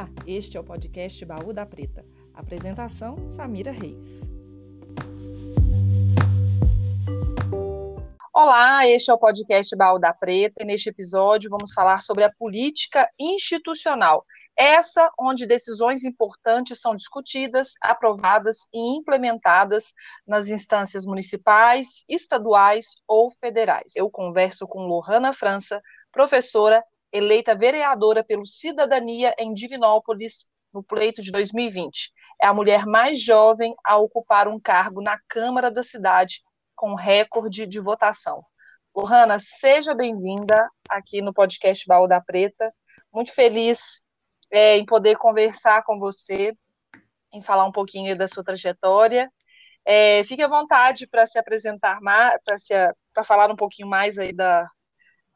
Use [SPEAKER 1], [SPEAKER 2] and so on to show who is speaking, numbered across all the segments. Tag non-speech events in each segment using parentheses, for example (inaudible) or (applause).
[SPEAKER 1] Olá, este é o podcast Baú da Preta. Apresentação: Samira Reis. Olá, este é o podcast Baú da Preta e neste episódio vamos falar sobre a política institucional. Essa onde decisões importantes são discutidas, aprovadas e implementadas nas instâncias municipais, estaduais ou federais. Eu converso com Lohana França, professora eleita vereadora pelo Cidadania em Divinópolis no pleito de 2020. É a mulher mais jovem a ocupar um cargo na Câmara da cidade com recorde de votação. Lohana, seja bem-vinda aqui no podcast Baú da Preta. Muito feliz é, em poder conversar com você, em falar um pouquinho da sua trajetória. É, fique à vontade para se apresentar para falar um pouquinho mais aí da,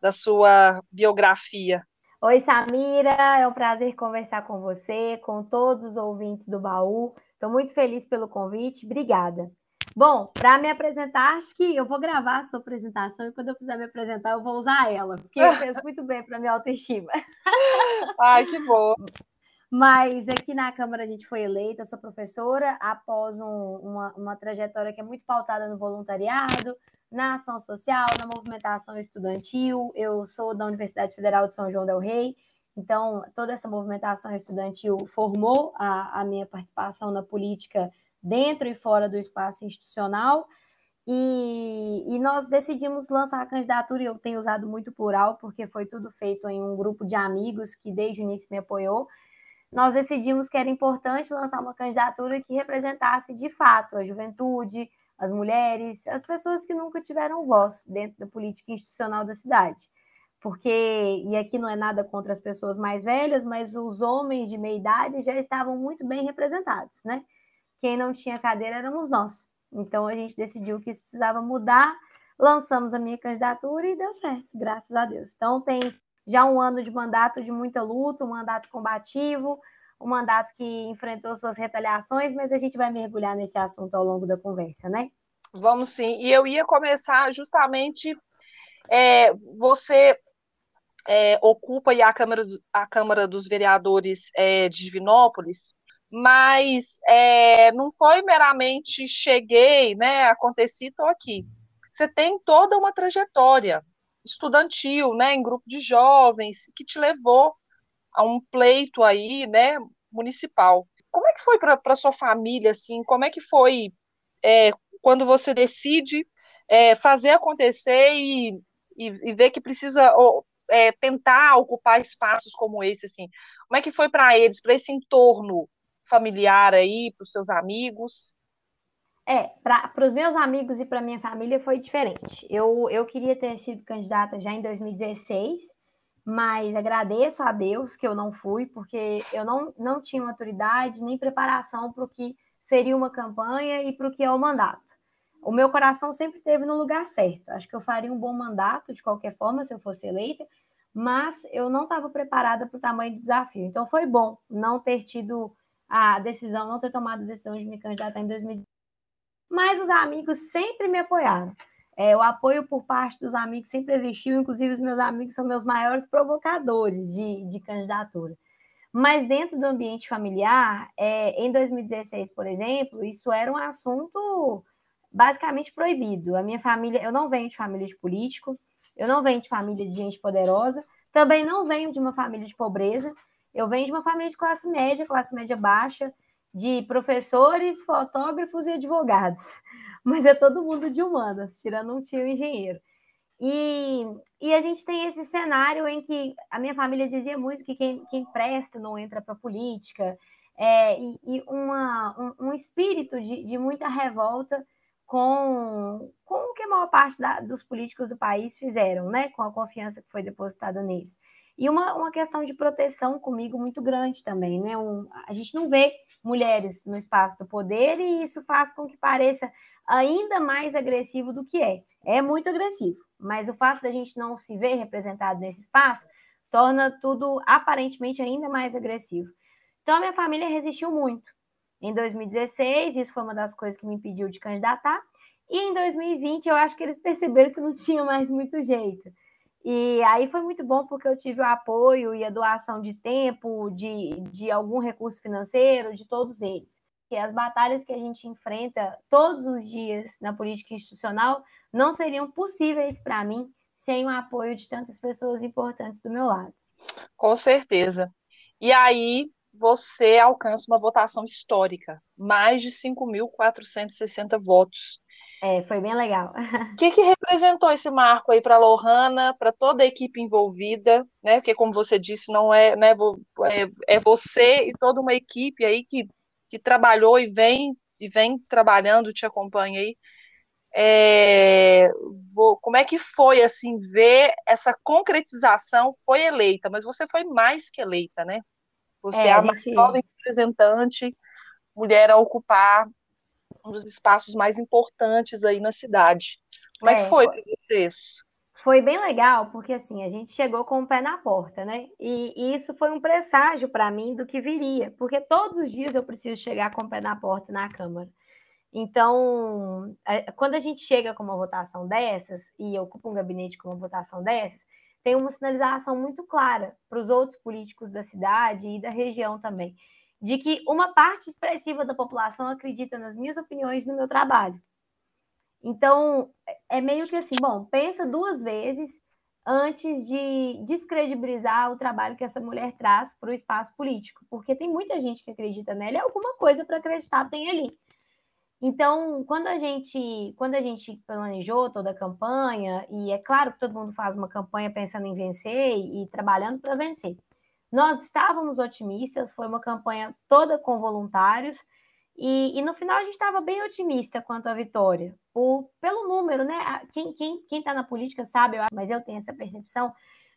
[SPEAKER 1] da sua biografia.
[SPEAKER 2] Oi, Samira, é um prazer conversar com você, com todos os ouvintes do baú. Estou muito feliz pelo convite, obrigada. Bom, para me apresentar, acho que eu vou gravar a sua apresentação e quando eu quiser me apresentar, eu vou usar ela, porque fez muito bem para minha autoestima. (laughs)
[SPEAKER 1] Ai, que bom.
[SPEAKER 2] Mas aqui na Câmara a gente foi eleita, sou professora, após um, uma, uma trajetória que é muito pautada no voluntariado, na ação social, na movimentação estudantil. Eu sou da Universidade Federal de São João del Rei, então toda essa movimentação estudantil formou a, a minha participação na política dentro e fora do espaço institucional. E, e, nós decidimos lançar a candidatura, e eu tenho usado muito plural, porque foi tudo feito em um grupo de amigos que desde o início me apoiou. Nós decidimos que era importante lançar uma candidatura que representasse de fato a juventude, as mulheres, as pessoas que nunca tiveram voz dentro da política institucional da cidade. Porque, e aqui não é nada contra as pessoas mais velhas, mas os homens de meia idade já estavam muito bem representados, né? Quem não tinha cadeira éramos nós. Então a gente decidiu que isso precisava mudar, lançamos a minha candidatura e deu certo, graças a Deus. Então tem já um ano de mandato de muita luta, um mandato combativo, um mandato que enfrentou suas retaliações, mas a gente vai mergulhar nesse assunto ao longo da conversa, né?
[SPEAKER 1] Vamos sim. E eu ia começar justamente. É, você é, ocupa a Câmara, a Câmara dos Vereadores é, de Divinópolis, mas é, não foi meramente cheguei, né, aconteci, estou aqui. Você tem toda uma trajetória estudantil, né, em grupo de jovens, que te levou a um pleito aí, né, municipal. Como é que foi para sua família, assim? Como é que foi é, quando você decide é, fazer acontecer e, e, e, ver que precisa é, tentar ocupar espaços como esse, assim? Como é que foi para eles, para esse entorno familiar aí, para os seus amigos?
[SPEAKER 2] É, para os meus amigos e para minha família foi diferente. Eu, eu queria ter sido candidata já em 2016, mas agradeço a Deus que eu não fui, porque eu não, não tinha maturidade nem preparação para o que seria uma campanha e para o que é o mandato. O meu coração sempre esteve no lugar certo. Acho que eu faria um bom mandato de qualquer forma se eu fosse eleita, mas eu não estava preparada para o tamanho do desafio. Então foi bom não ter tido a decisão, não ter tomado a decisão de me candidatar em 2020. Mas os amigos sempre me apoiaram. É, o apoio por parte dos amigos sempre existiu, inclusive os meus amigos são meus maiores provocadores de, de candidatura. Mas dentro do ambiente familiar, é, em 2016, por exemplo, isso era um assunto basicamente proibido. A minha família, eu não venho de família de político, eu não venho de família de gente poderosa, também não venho de uma família de pobreza, eu venho de uma família de classe média, classe média baixa, de professores, fotógrafos e advogados mas é todo mundo de humanas, tirando um tio engenheiro. E, e a gente tem esse cenário em que a minha família dizia muito que quem, quem presta não entra para a política, é, e, e uma, um, um, espírito de, de muita revolta com, com o que a maior parte da, dos políticos do país fizeram, né? com a confiança que foi depositada neles. E uma, uma questão de proteção comigo muito grande também. Né? Um, a gente não vê mulheres no espaço do poder e isso faz com que pareça ainda mais agressivo do que é. É muito agressivo, mas o fato da gente não se ver representado nesse espaço torna tudo aparentemente ainda mais agressivo. Então, a minha família resistiu muito. Em 2016, isso foi uma das coisas que me impediu de candidatar. E em 2020, eu acho que eles perceberam que não tinha mais muito jeito. E aí foi muito bom porque eu tive o apoio e a doação de tempo, de, de algum recurso financeiro, de todos eles. As batalhas que a gente enfrenta todos os dias na política institucional não seriam possíveis para mim sem o apoio de tantas pessoas importantes do meu lado.
[SPEAKER 1] Com certeza. E aí você alcança uma votação histórica, mais de 5.460 votos.
[SPEAKER 2] É, foi bem legal. (laughs)
[SPEAKER 1] O que, que representou esse marco aí para a Lohana, para toda a equipe envolvida, né? Porque, como você disse, não é, né, é, é você e toda uma equipe aí que, que trabalhou e vem, e vem trabalhando, te acompanha aí. É, vou, como é que foi assim ver essa concretização? Foi eleita, mas você foi mais que eleita, né? Você é, é a mais nova representante mulher a ocupar um dos espaços mais importantes aí na cidade. Como é, é que foi para vocês?
[SPEAKER 2] Foi bem legal, porque assim, a gente chegou com o pé na porta, né? E, e isso foi um presságio para mim do que viria, porque todos os dias eu preciso chegar com o pé na porta na Câmara. Então, quando a gente chega com uma votação dessas, e ocupa um gabinete com uma votação dessas, tem uma sinalização muito clara para os outros políticos da cidade e da região também, de que uma parte expressiva da população acredita nas minhas opiniões no meu trabalho. Então, é meio que assim, bom, pensa duas vezes antes de descredibilizar o trabalho que essa mulher traz para o espaço político, porque tem muita gente que acredita nela e alguma coisa para acreditar tem ali. Então, quando a gente, quando a gente planejou toda a campanha, e é claro que todo mundo faz uma campanha pensando em vencer e, e trabalhando para vencer. Nós estávamos otimistas, foi uma campanha toda com voluntários, e, e no final a gente estava bem otimista quanto à vitória, por, pelo número, né? Quem está quem, quem tá na política sabe, eu mas eu tenho essa percepção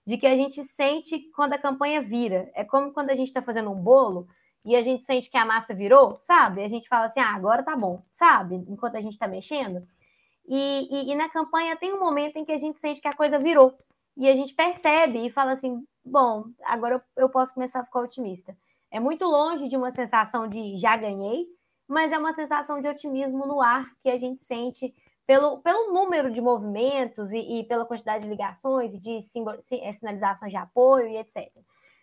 [SPEAKER 2] de que a gente sente quando a campanha vira. É como quando a gente está fazendo um bolo e a gente sente que a massa virou, sabe? A gente fala assim, ah, agora tá bom, sabe? Enquanto a gente está mexendo. E, e, e, na campanha tem um momento em que a gente sente que a coisa virou. E a gente percebe e fala assim, bom, agora eu, eu posso começar a ficar otimista. É muito longe de uma sensação de já ganhei, mas é uma sensação de otimismo no ar que a gente sente pelo, pelo número de movimentos e, e pela quantidade de ligações e de eh, sinalizações de apoio e etc.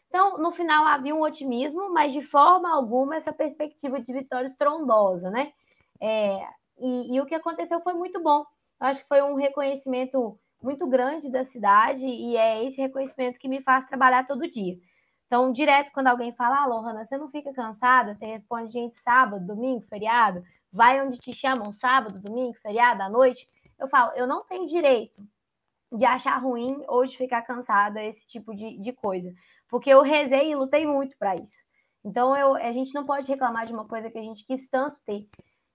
[SPEAKER 2] Então, no final havia um otimismo, mas de forma alguma essa perspectiva de vitória estrondosa, né? É, e, e, o que aconteceu foi muito bom. Eu acho que foi um reconhecimento muito grande da cidade e é esse reconhecimento que me faz trabalhar todo dia. Então, direto quando alguém fala, ah, Lohana, você não fica cansada? Você responde, gente, sábado, domingo, feriado, vai onde te chamam sábado, domingo, feriado, à noite. Eu falo, eu não tenho direito de achar ruim ou de ficar cansada, esse tipo de, de coisa porque eu rezei e lutei muito para isso. Então, eu, a gente não pode reclamar de uma coisa que a gente quis tanto ter.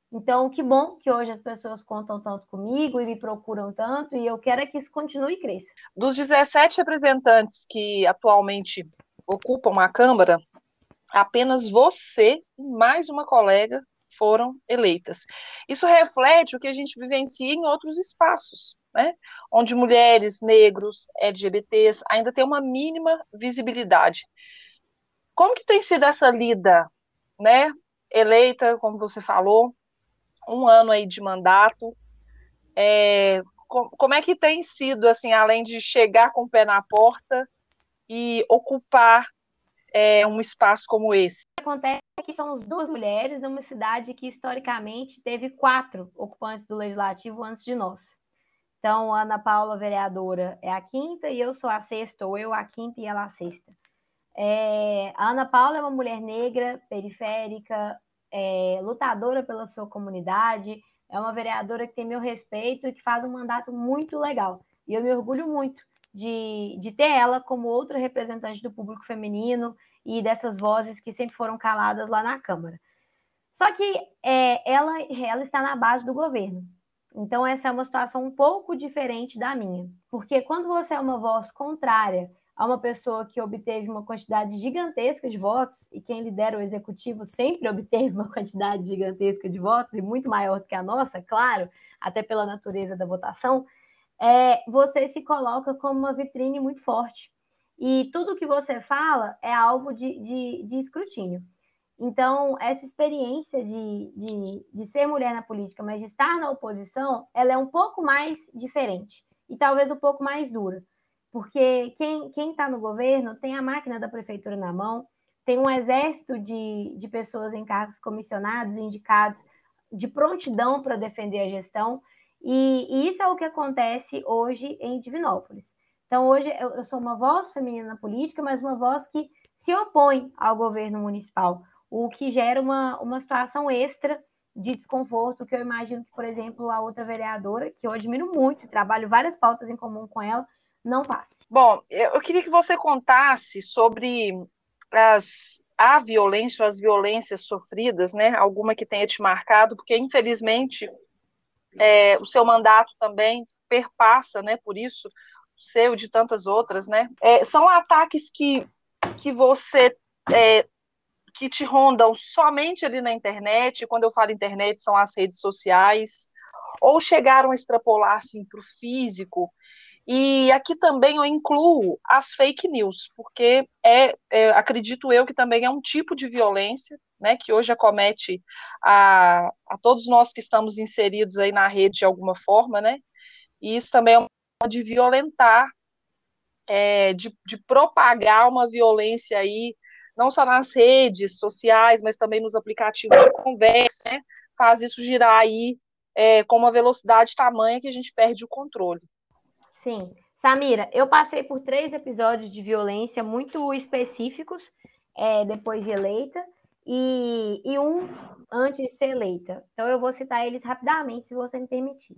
[SPEAKER 2] Então, que bom que hoje as pessoas contam tanto comigo e me procuram tanto, e eu quero é que isso continue e cresça.
[SPEAKER 1] Dos 17 representantes que atualmente ocupam a Câmara, apenas você e mais uma colega foram eleitas. Isso reflete o que a gente vivencia em outros espaços né, onde mulheres, negros, LGBTs ainda têm uma mínima visibilidade. Como que tem sido essa lida, né, eleita, como você falou, um ano aí de mandato, é, como é que tem sido, assim, além de chegar com o pé na porta e ocupar é, um espaço como esse?
[SPEAKER 2] O que acontece é que somos duas mulheres numa cidade que historicamente teve quatro ocupantes do legislativo antes de nós. Então, Ana Paula, vereadora, é a quinta e eu sou a sexta, ou eu a quinta e ela a sexta. É, a Ana Paula é uma mulher negra, periférica, é, lutadora pela sua comunidade, é uma vereadora que tem meu respeito e que faz um mandato muito legal. E eu me orgulho muito de, de ter ela como outra representante do público feminino e dessas vozes que sempre foram caladas lá na Câmara. Só que é, ela, ela está na base do governo. Então, essa é uma situação um pouco diferente da minha, porque quando você é uma voz contrária a uma pessoa que obteve uma quantidade gigantesca de votos, e quem lidera o executivo sempre (laughs) obteve uma quantidade gigantesca de votos, e muito maior do que a nossa, claro, até pela natureza da votação, é, você se coloca como uma vitrine muito forte. E tudo que você fala é alvo de, de, de escrutínio. Então, essa experiência de, de, de ser mulher na política, mas de estar na oposição, ela é um pouco mais diferente e talvez um pouco mais dura. porque quem está no governo tem a máquina da prefeitura na mão, tem um exército de, de pessoas em cargos comissionados, indicados, de prontidão para defender a gestão, e, isso é o que acontece hoje em Divinópolis. Então, hoje eu, eu sou uma voz feminina na política, mas uma voz que se opõe ao governo municipal, o que gera uma, uma situação extra de desconforto, que eu imagino que, por exemplo, a outra vereadora, que eu admiro muito, trabalho várias pautas em comum com ela, não passe.
[SPEAKER 1] Bom, eu queria que você contasse sobre as, a violência, as violências sofridas, né? Alguma que tenha te marcado, porque infelizmente é, o seu mandato também perpassa, né? Por isso, o seu de tantas outras, né? É, são ataques que, que você é, que te rondam somente ali na internet, quando eu falo internet, são as redes sociais, ou chegaram a extrapolar assim, para o físico, e aqui também eu incluo as fake news, porque é, é, acredito eu que também é um tipo de violência, né, que hoje acomete a, a todos nós que estamos inseridos aí na rede de alguma forma, né, e isso também é uma forma de violentar, é, de, de propagar uma violência aí, não só nas redes sociais, mas também nos aplicativos de conversa, né, faz isso girar aí é, com uma velocidade tamanha que a gente perde o controle.
[SPEAKER 2] Sim. Samira, eu passei por três episódios de violência muito específicos é, depois de eleita e, e um antes de ser eleita. Então eu vou citar eles rapidamente, se você me permitir.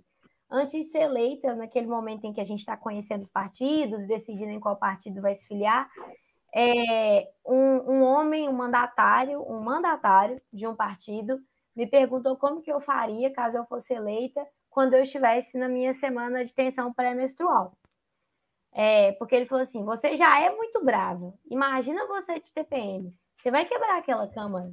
[SPEAKER 2] Antes de ser eleita, naquele momento em que a gente está conhecendo os partidos, decidindo em qual partido vai se filiar, é, um, um homem, um mandatário, um mandatário de um partido, me perguntou como que eu faria caso eu fosse eleita quando eu estivesse na minha semana de tensão pré-menstrual. É, porque ele falou assim: você já é muito bravo. Imagina você de TPM. Você vai quebrar aquela câmara.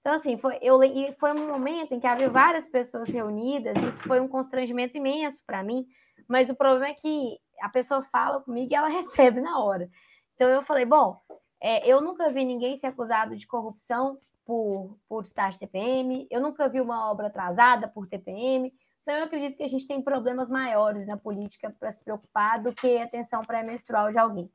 [SPEAKER 2] Então, assim, foi, eu, e foi um momento em que havia várias pessoas reunidas, isso foi um constrangimento imenso para mim, mas o problema é que a pessoa fala comigo e ela (laughs) recebe na hora. Então, eu falei: bom, é, eu nunca vi ninguém ser acusado de corrupção por, por de TPM, eu nunca vi uma obra atrasada por TPM, então, eu acredito que a gente tem problemas maiores na política para se preocupar do que a tensão pré-menstrual de alguém.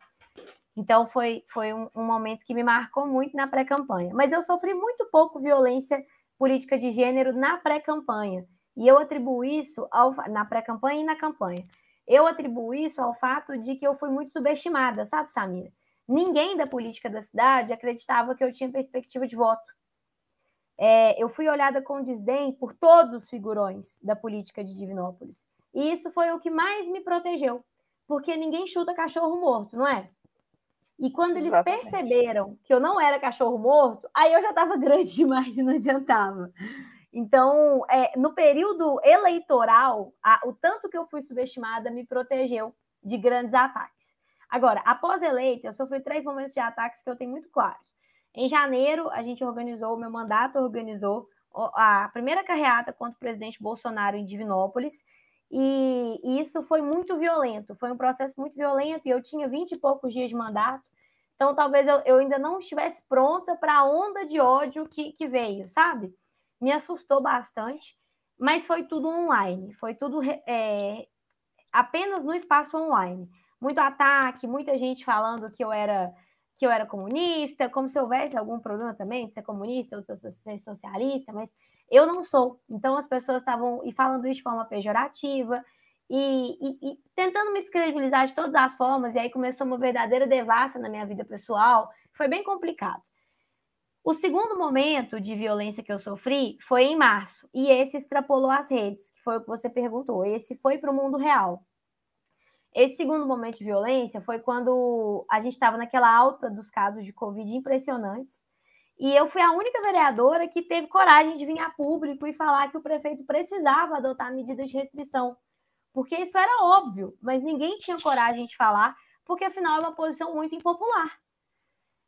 [SPEAKER 2] Então, foi, foi um, um momento que me marcou muito na pré-campanha. Mas eu sofri muito pouco violência política de gênero na pré-campanha. E eu atribuo isso ao, na pré-campanha e na campanha. Eu atribuo isso ao fato de que eu fui muito subestimada, sabe, Samira? Ninguém da política da cidade acreditava que eu tinha perspectiva de voto é, eu fui olhada com desdém por todos os figurões da política de Divinópolis. E isso foi o que mais me protegeu, porque ninguém chuta cachorro morto, não é? E quando eles Exatamente. perceberam que eu não era cachorro morto, aí eu já estava (laughs) grande demais e não adiantava. Então, é, no período eleitoral, a, o tanto que eu fui subestimada me protegeu de grandes ataques. Agora, após eleita, eu sofri três momentos de ataques que eu tenho muito claros. Em janeiro, a gente organizou, o meu mandato organizou a primeira carreata contra o presidente Bolsonaro em Divinópolis, e, isso foi muito violento, foi um processo muito violento, e eu tinha vinte e poucos dias de mandato, então talvez eu, eu ainda não estivesse pronta para a onda de ódio que, que veio, sabe? Me assustou bastante, mas foi tudo online, foi tudo é, apenas no espaço online. Muito ataque, muita gente falando que eu era que eu era comunista, como se houvesse algum problema também de ser comunista ou de ser socialista, mas eu não sou. Então as pessoas estavam e falando isso de forma pejorativa e, e, e, tentando me descredibilizar de todas as formas, e aí começou uma verdadeira devassa na minha vida pessoal. Foi bem complicado. O segundo momento de violência que eu sofri foi em março, e esse extrapolou as redes, que foi o que você perguntou. Esse foi para o mundo real. Esse segundo momento de violência foi quando a gente estava naquela alta dos casos de Covid impressionantes. E eu fui a única vereadora que teve coragem de vir a público e falar que o prefeito precisava adotar medidas de restrição. Porque isso era óbvio, mas ninguém tinha coragem de falar, porque afinal é uma posição muito impopular.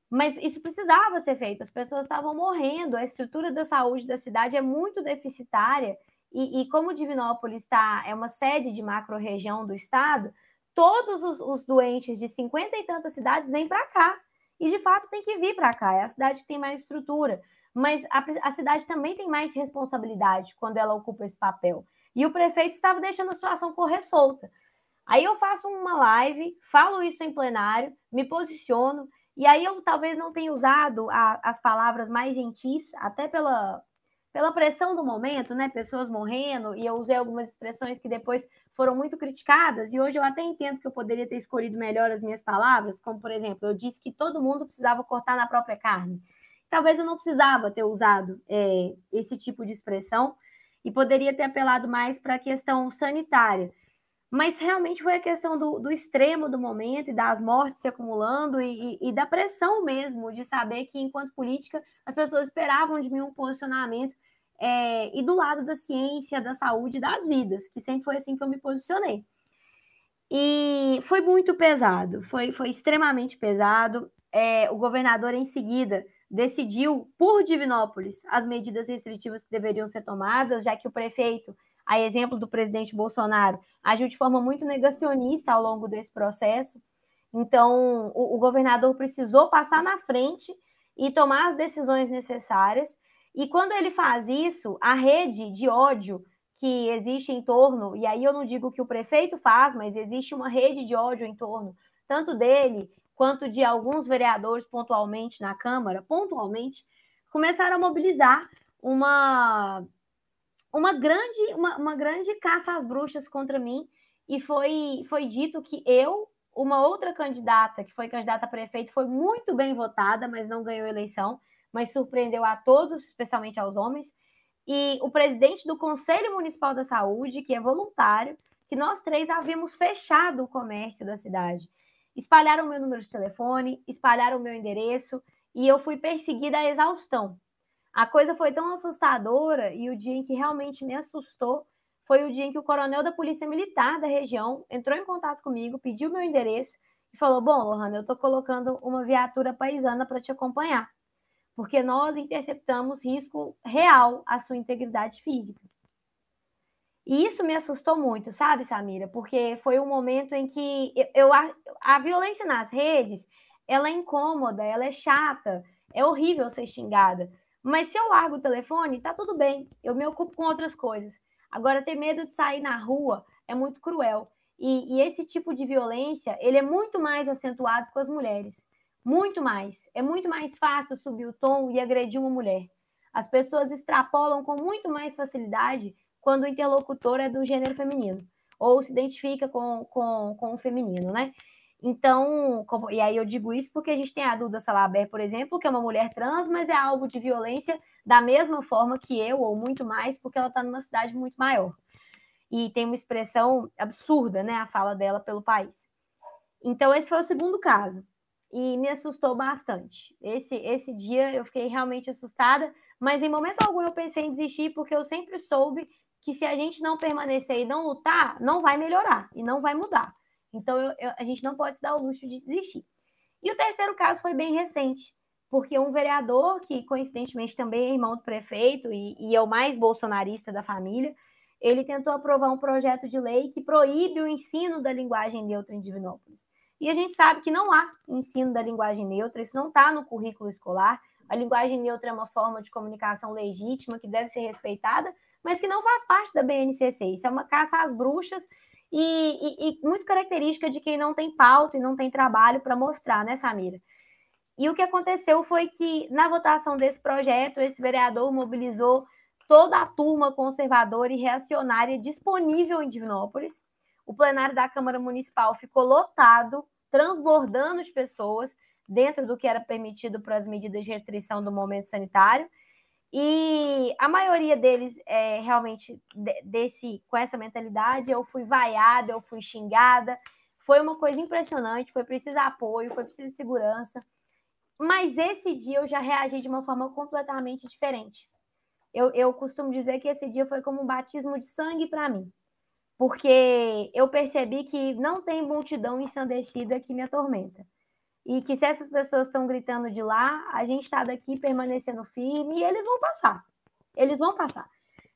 [SPEAKER 2] Mas isso precisava ser feito, as pessoas estavam morrendo, a estrutura da saúde da cidade é muito deficitária, e, e como Divinópolis tá, é uma sede de macro-região do estado, todos os, os doentes de 50 e tantas cidades vêm para cá. E de fato tem que vir para cá. É a cidade que tem mais estrutura. Mas a, a cidade também tem mais responsabilidade quando ela ocupa esse papel. E o prefeito estava deixando a situação correr solta. Aí eu faço uma live, falo isso em plenário, me posiciono, e aí eu talvez não tenha usado a, as palavras mais gentis, até pela, pela pressão do momento, né? Pessoas morrendo, e eu usei algumas expressões que depois foram muito criticadas, e hoje eu até entendo que eu poderia ter escolhido melhor as minhas palavras, como por exemplo, eu disse que todo mundo precisava cortar na própria carne. Talvez eu não precisava ter usado é, esse tipo de expressão e poderia ter apelado mais para a questão sanitária. Mas realmente foi a questão do, do, extremo do momento e das mortes se acumulando e, e, e da pressão mesmo de saber que, enquanto política, as pessoas esperavam de mim um posicionamento é, e do lado da ciência, da saúde, das vidas, que sempre foi assim que eu me posicionei. E foi muito pesado, foi, foi extremamente pesado. É, o governador, em seguida, decidiu, por Divinópolis, as medidas restritivas que deveriam ser tomadas, já que o prefeito, a exemplo do presidente Bolsonaro, agiu de forma muito negacionista ao longo desse processo. Então, o, o governador precisou passar na frente e tomar as decisões necessárias. E quando ele faz isso, a rede de ódio que existe em torno, e aí eu não digo que o prefeito faz, mas existe uma rede de ódio em torno, tanto dele quanto de alguns vereadores pontualmente na Câmara, pontualmente, começaram a mobilizar uma, uma, grande, uma, uma grande caça às bruxas contra mim, e foi, foi dito que eu, uma outra candidata, que foi candidata a prefeito, foi muito bem votada, mas não ganhou eleição, mas surpreendeu a todos, especialmente aos homens. E o presidente do Conselho Municipal da Saúde, que é voluntário, que nós três havíamos fechado o comércio da cidade. Espalharam meu número de telefone, espalharam meu endereço e eu fui perseguida à exaustão. A coisa foi tão assustadora e o dia em que realmente me assustou foi o dia em que o coronel da Polícia Militar da região entrou em contato comigo, pediu meu endereço e falou: Bom, Lohana, eu estou colocando uma viatura paisana para te acompanhar porque nós interceptamos risco real à sua integridade física. E isso me assustou muito, sabe, Samira? Porque foi um momento em que eu, a, a violência nas redes, ela é incômoda, ela é chata, é horrível ser xingada. Mas se eu largo o telefone, tá tudo bem, eu me ocupo com outras coisas. Agora, ter medo de sair na rua é muito cruel. E, e esse tipo de violência, ele é muito mais acentuado com as mulheres. Muito mais. É muito mais fácil subir o tom e agredir uma mulher. As pessoas extrapolam com muito mais facilidade quando o interlocutor é do gênero feminino ou se identifica com, com, com o feminino, né? Então, como, e aí eu digo isso porque a gente tem a Duda Salaber, por exemplo, que é uma mulher trans, mas é alvo de violência da mesma forma que eu, ou muito mais, porque ela está numa cidade muito maior. E tem uma expressão absurda, né, a fala dela pelo país. Então, esse foi o segundo caso e me assustou bastante. Esse, esse dia eu fiquei realmente assustada, mas em momento algum eu pensei em desistir, porque eu sempre soube que se a gente não permanecer e não lutar, não vai melhorar e não vai mudar. Então eu, eu, a gente não pode se dar o luxo de desistir. E o terceiro caso foi bem recente, porque um vereador, que coincidentemente também é irmão do prefeito e, e é o mais bolsonarista da família, ele tentou aprovar um projeto de lei que proíbe o ensino da linguagem neutra em Divinópolis. E a gente sabe que não há ensino da linguagem neutra, isso não está no currículo escolar. A linguagem neutra é uma forma de comunicação legítima que deve ser respeitada, mas que não faz parte da BNCC. Isso é uma caça às bruxas e, e, e muito característica de quem não tem pauta e não tem trabalho para mostrar, né, Samira? E o que aconteceu foi que, na votação desse projeto, esse vereador mobilizou toda a turma conservadora e reacionária disponível em Divinópolis. O plenário da Câmara Municipal ficou lotado transbordando de pessoas dentro do que era permitido para as medidas de restrição do momento sanitário. E a maioria deles é realmente desse com essa mentalidade, eu fui vaiada, eu fui xingada. Foi uma coisa impressionante, foi preciso apoio, foi preciso segurança. Mas esse dia eu já reagi de uma forma completamente diferente. Eu, eu costumo dizer que esse dia foi como um batismo de sangue para mim porque eu percebi que não tem multidão ensandecida que me atormenta. E que se essas pessoas estão gritando de lá, a gente está daqui permanecendo firme e eles vão passar. Eles vão passar.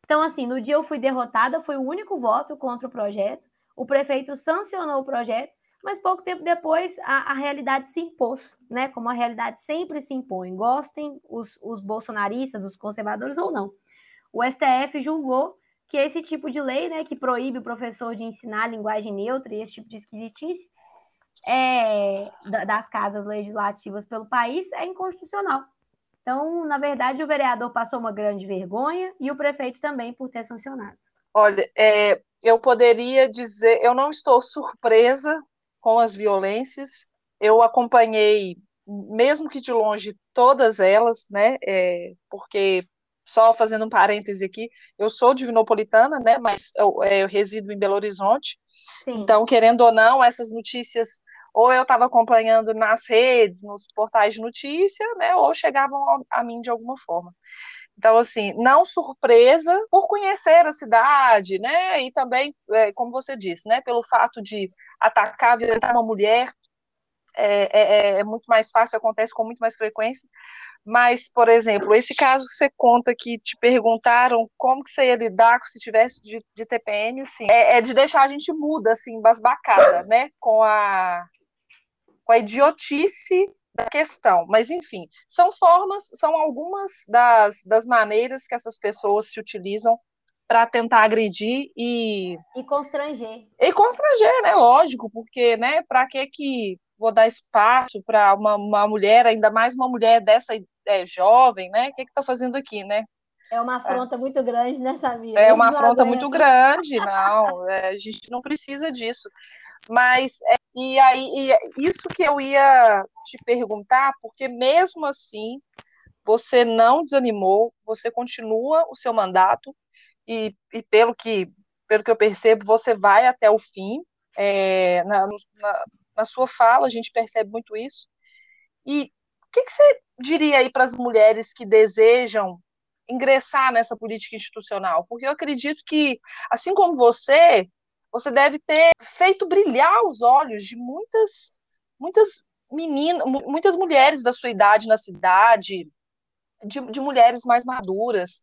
[SPEAKER 2] Então, assim, no dia eu fui derrotada, foi o único voto contra o projeto. O prefeito sancionou o projeto, mas pouco tempo depois a, a realidade se impôs, né? Como a realidade sempre se impõe, gostem os, os bolsonaristas, os conservadores ou não. O STF julgou que esse tipo de lei, né, que proíbe o professor de ensinar linguagem neutra e esse tipo de esquisitice é, das casas legislativas pelo país é inconstitucional. Então, na verdade, o vereador passou uma grande vergonha e o prefeito também por ter sancionado.
[SPEAKER 1] Olha, é, eu poderia dizer, eu não estou surpresa com as violências, eu acompanhei, mesmo que de longe, todas elas, né, é, porque só fazendo um parêntese aqui, eu sou divinopolitana, né, mas eu, é, eu resido em Belo Horizonte, Sim. então, querendo ou não, essas notícias, ou eu estava acompanhando nas redes, nos portais de notícia, né, ou chegavam a, mim de alguma forma. Então, assim, não surpresa por conhecer a cidade, né? E também, é, como você disse, né? Pelo fato de atacar, violentar uma mulher, é, é, é, muito mais fácil, acontece com muito mais frequência. Mas, por exemplo, esse caso que você conta que te perguntaram como que você ia lidar se tivesse de, de TPM, assim, é, é, de deixar a gente muda, assim, basbacada, né? Com a, com a idiotice da questão. Mas, enfim, são formas, são algumas das, das maneiras que essas pessoas se utilizam para tentar agredir e.
[SPEAKER 2] E constranger.
[SPEAKER 1] E constranger, né? Lógico, porque, né, para que que vou dar espaço para uma, uma mulher, ainda mais uma mulher dessa é, jovem, né? O que está fazendo aqui, né?
[SPEAKER 2] É uma afronta é. muito grande, né, Samira?
[SPEAKER 1] É uma afronta muito grande, não. (laughs) É, a gente não precisa disso. Mas, é, e aí, e é isso que eu ia te perguntar, porque mesmo assim, você não desanimou, você continua o seu mandato, e, e pelo, que, pelo que eu percebo, você vai até o fim. É, na, na, na sua fala, a gente percebe muito isso. E o que, que você diria aí para as mulheres que desejam ingressar nessa política institucional? Porque eu acredito que, assim como você, você deve ter feito brilhar os olhos de muitas, muitas meninas, muitas mulheres da sua idade na cidade, de, de mulheres mais maduras,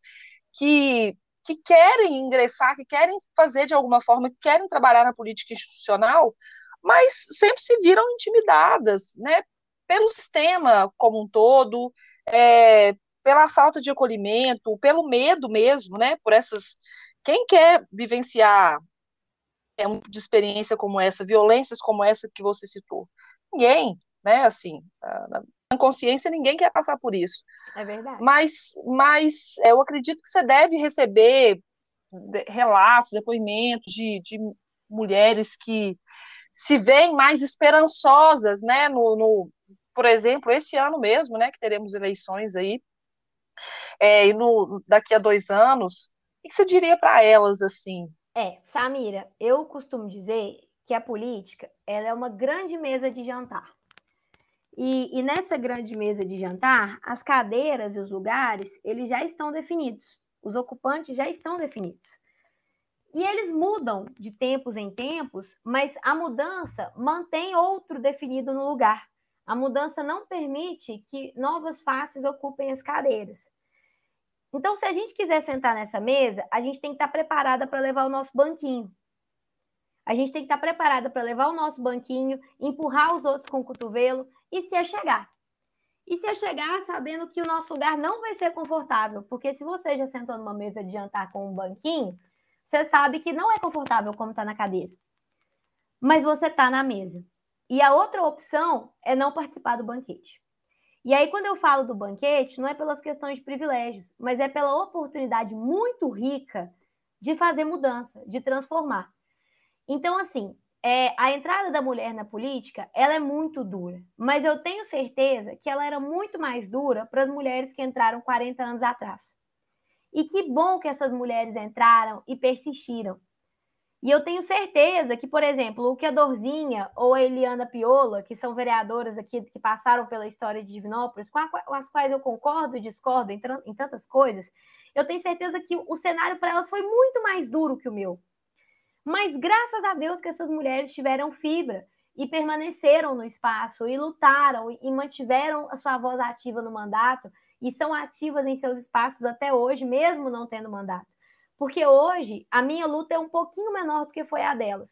[SPEAKER 1] que que querem ingressar, que querem fazer de alguma forma, que querem trabalhar na política institucional, mas sempre se viram intimidadas, né, pelo sistema como um todo, é, pela falta de acolhimento, pelo medo mesmo, né, por essas. Quem quer vivenciar é, um de experiência como essa, violências como essa que você citou? Ninguém, né, assim, na consciência ninguém quer passar por isso.
[SPEAKER 2] É verdade.
[SPEAKER 1] Mas, mas eu acredito que você deve receber relatos, depoimentos de, de mulheres que se veem mais esperançosas, né, no, no, por exemplo, esse ano mesmo, né, que teremos eleições aí, é, e no, daqui a dois anos, o que você diria para elas, assim?
[SPEAKER 2] É, Samira, eu costumo dizer que a política, ela é uma grande mesa de jantar. E, e nessa grande mesa de jantar, as cadeiras e os lugares, eles já estão definidos. Os ocupantes já estão definidos. E eles mudam de tempos em tempos, mas a mudança mantém outro definido no lugar. A mudança não permite que novas faces ocupem as cadeiras. Então, se a gente quiser sentar nessa mesa, a gente tem que estar preparada para levar o nosso banquinho. A gente tem que estar preparada para levar o nosso banquinho, empurrar os outros com o cotovelo e se chegar. E se chegar sabendo que o nosso lugar não vai ser confortável, porque se você já sentou numa mesa de jantar com um banquinho, você sabe que não é confortável como está na cadeira. Mas você está na mesa. E a outra opção é não participar do banquete. E aí, quando eu falo do banquete, não é pelas questões de privilégios, mas é pela oportunidade muito rica de fazer mudança, de transformar. Então, assim, é, a entrada da mulher na política, ela é muito dura, mas eu tenho certeza que ela era muito mais dura para as mulheres que entraram 40 anos atrás. E que bom que essas mulheres entraram e persistiram. E eu tenho certeza que, por exemplo, o que a Dorzinha ou a Eliana Piola, que são vereadoras aqui que passaram pela história de Divinópolis, com, as quais eu concordo e discordo em, em tantas coisas, eu tenho certeza que o cenário para elas foi muito mais duro que o meu. Mas graças a Deus que essas mulheres tiveram fibra e permaneceram no espaço e lutaram e mantiveram a sua voz ativa no mandato e são ativas em seus espaços até hoje, mesmo não tendo mandato. Porque hoje a minha luta é um pouquinho menor do que foi a delas.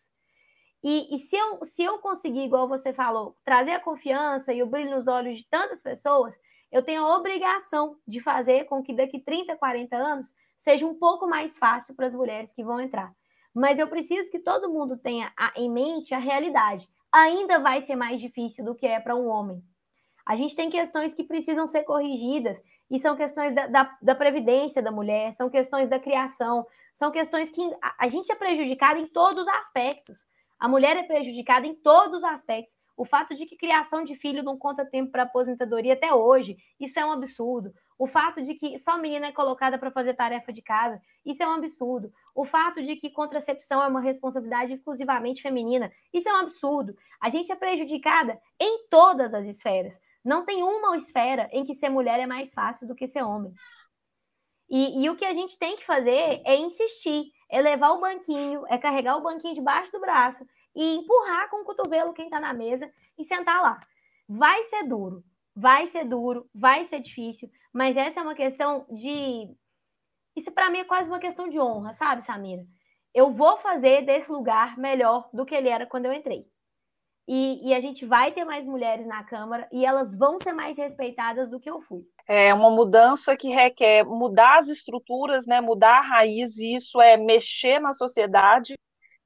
[SPEAKER 2] E, e se, eu, se eu conseguir, igual você falou, trazer a confiança e o brilho nos olhos de tantas pessoas, eu tenho a obrigação de fazer com que daqui 30, 40 anos seja um pouco mais fácil para as mulheres que vão entrar. Mas eu preciso que todo mundo tenha em mente a realidade. Ainda vai ser mais difícil do que é para um homem. A gente tem questões que precisam ser corrigidas, e são questões da, da, da previdência da mulher, são questões da criação, são questões que a, a gente é prejudicada em todos os aspectos. A mulher é prejudicada em todos os aspectos. O fato de que criação de filho não conta tempo para aposentadoria até hoje, isso é um absurdo. O fato de que só menina é colocada para fazer tarefa de casa, isso é um absurdo. O fato de que contracepção é uma responsabilidade exclusivamente feminina, isso é um absurdo. A gente é prejudicada em todas as esferas. Não tem uma esfera em que ser mulher é mais fácil do que ser homem. E, e, o que a gente tem que fazer é insistir, é levar o banquinho, é carregar o banquinho debaixo do braço e empurrar com o cotovelo quem está na mesa e sentar lá. Vai ser duro, vai ser duro, vai ser difícil, mas essa é uma questão de. Isso para mim é quase uma questão de honra, sabe, Samira? Eu vou fazer desse lugar melhor do que ele era quando eu entrei. E, e, a gente vai ter mais mulheres na Câmara e elas vão ser mais respeitadas do que eu fui.
[SPEAKER 1] É uma mudança que requer mudar as estruturas, né, mudar a raiz, e isso é mexer na sociedade,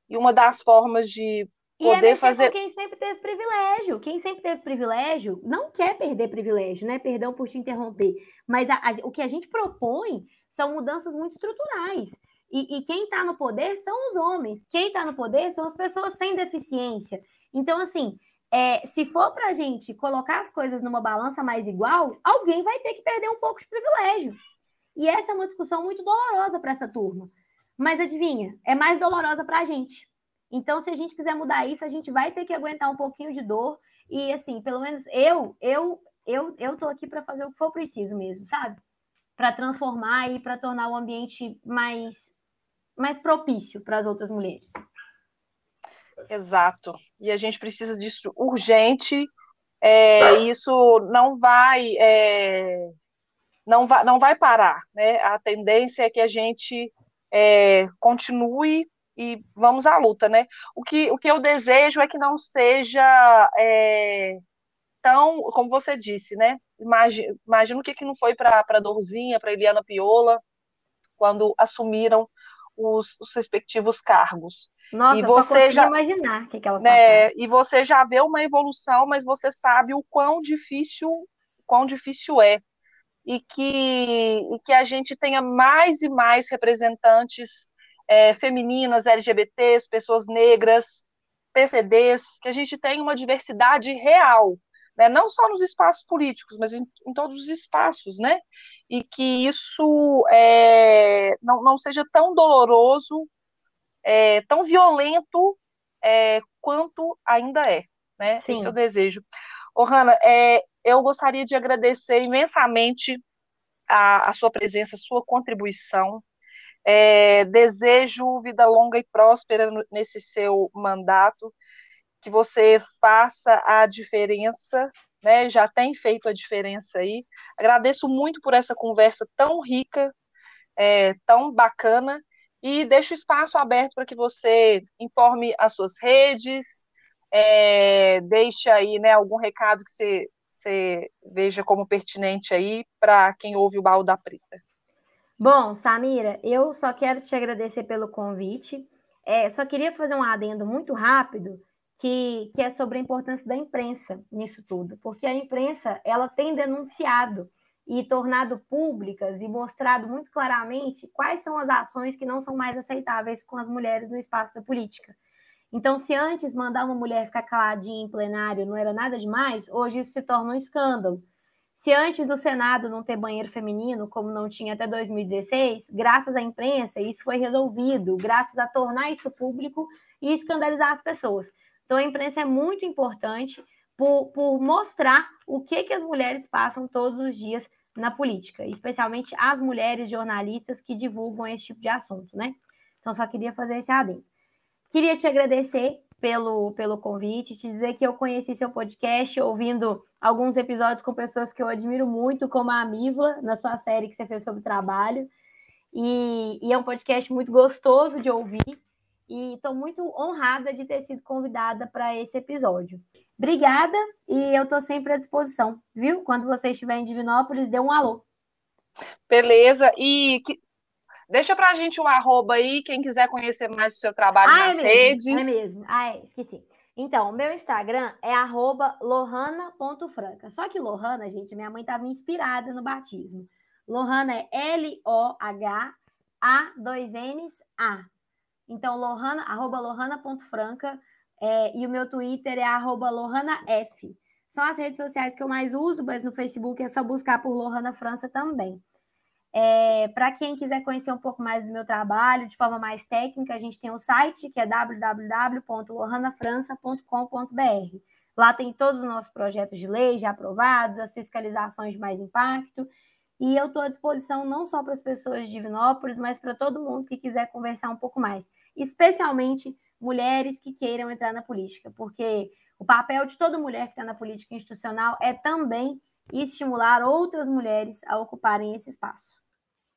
[SPEAKER 1] e uma das formas de poder
[SPEAKER 2] e é
[SPEAKER 1] fazer.
[SPEAKER 2] quem sempre teve privilégio. Quem sempre teve privilégio não quer perder privilégio, né? Perdão por te interromper. Mas a, a, o que a gente propõe são mudanças muito estruturais. E, e quem está no poder são os homens. Quem está no poder são as pessoas sem deficiência. Então, assim, é, se for para a gente colocar as coisas numa balança mais igual, alguém vai ter que perder um pouco de privilégio. E essa é uma discussão muito dolorosa para essa turma. Mas adivinha, é mais dolorosa para a gente. Então, se a gente quiser mudar isso, a gente vai ter que aguentar um pouquinho de dor. E assim, pelo menos eu, eu, eu, eu tô aqui para fazer o que for preciso mesmo, sabe? Para transformar e para tornar o ambiente mais, mais propício para as outras mulheres.
[SPEAKER 1] Exato. E a gente precisa disso urgente. É, isso não vai, é, não vai, não vai parar, né? A tendência é que a gente é, continue e vamos à luta, né? O que, o que eu desejo é que não seja é, tão, como você disse, né? Imagina, imagina o que, que não foi para a Dorzinha, para Eliana Piola, quando assumiram os, os respectivos cargos.
[SPEAKER 2] Nossa, e você já imaginar o que, que elas
[SPEAKER 1] né, E você já vê uma evolução, mas você sabe o quão difícil, quão difícil é. E que, e que a gente tenha mais e mais representantes é, femininas, LGBTs, pessoas negras, PCDs, que a gente tenha uma diversidade real, né? não só nos espaços políticos, mas em, em todos os espaços, né? E que isso é, não, não seja tão doloroso é, tão violento é, quanto ainda é. Né? Sim. Esse é o desejo. Ô, Hanna, é, eu gostaria de agradecer imensamente a, a sua presença, a sua contribuição. É, desejo vida longa e próspera nesse seu mandato, que você faça a diferença, né? Já tem feito a diferença aí. Agradeço muito por essa conversa tão rica, é, tão bacana, e deixo o espaço aberto para que você informe as suas redes, é, deixe aí né, algum recado que você, você veja como pertinente aí para quem ouve o Baú da Preta.
[SPEAKER 2] Bom, Samira, eu só quero te agradecer pelo convite. É, só queria fazer um adendo muito rápido, que, que é sobre a importância da imprensa nisso tudo, porque a imprensa ela tem denunciado e tornado públicas e mostrado muito claramente quais são as ações que não são mais aceitáveis com as mulheres no espaço da política. Então, se antes mandar uma mulher ficar caladinha em plenário não era nada demais, hoje isso se torna um escândalo. Se antes do Senado não ter banheiro feminino, como não tinha até 2016, graças à imprensa isso foi resolvido, graças a tornar isso público e escandalizar as pessoas. Então, a imprensa é muito importante por, por mostrar o que, que as mulheres passam todos os dias na política, especialmente as mulheres jornalistas que divulgam esse tipo de assunto, né? Então, só queria fazer esse adendo. Queria te agradecer pelo, pelo convite, te dizer que eu conheci seu podcast ouvindo alguns episódios com pessoas que eu admiro muito, como a Amívula, na sua série que você fez sobre trabalho. E, e é um podcast muito gostoso de ouvir. E estou muito honrada de ter sido convidada para esse episódio. Obrigada e eu estou sempre à disposição, viu? Quando você estiver em Divinópolis, dê um alô.
[SPEAKER 1] Beleza. E que... Deixa para a gente um arroba aí, quem quiser conhecer mais do seu trabalho ah, é nas
[SPEAKER 2] é
[SPEAKER 1] redes.
[SPEAKER 2] É mesmo. Ah, é, esqueci. Então, o meu Instagram é lohana.franca. Só que Lohana, gente, minha mãe estava inspirada no batismo. Lohana é L-O-H-A-2-N-A. Então, Lohana, arroba lohana.franca. É, e o meu Twitter é arroba lohanaf. São as redes sociais que eu mais uso, mas no Facebook é só buscar por Lohana França também. É, Para quem quiser conhecer um pouco mais do meu trabalho de forma mais técnica, a gente tem o site que é www.lohanafrança.com.br. Lá tem todos os nossos projetos de lei já aprovados, as fiscalizações de mais impacto. E eu estou à disposição não só para as pessoas de Divinópolis, mas para todo mundo que quiser conversar um pouco mais, especialmente mulheres que queiram entrar na política, porque o papel de toda mulher que está na política institucional é também estimular outras mulheres a ocuparem esse espaço.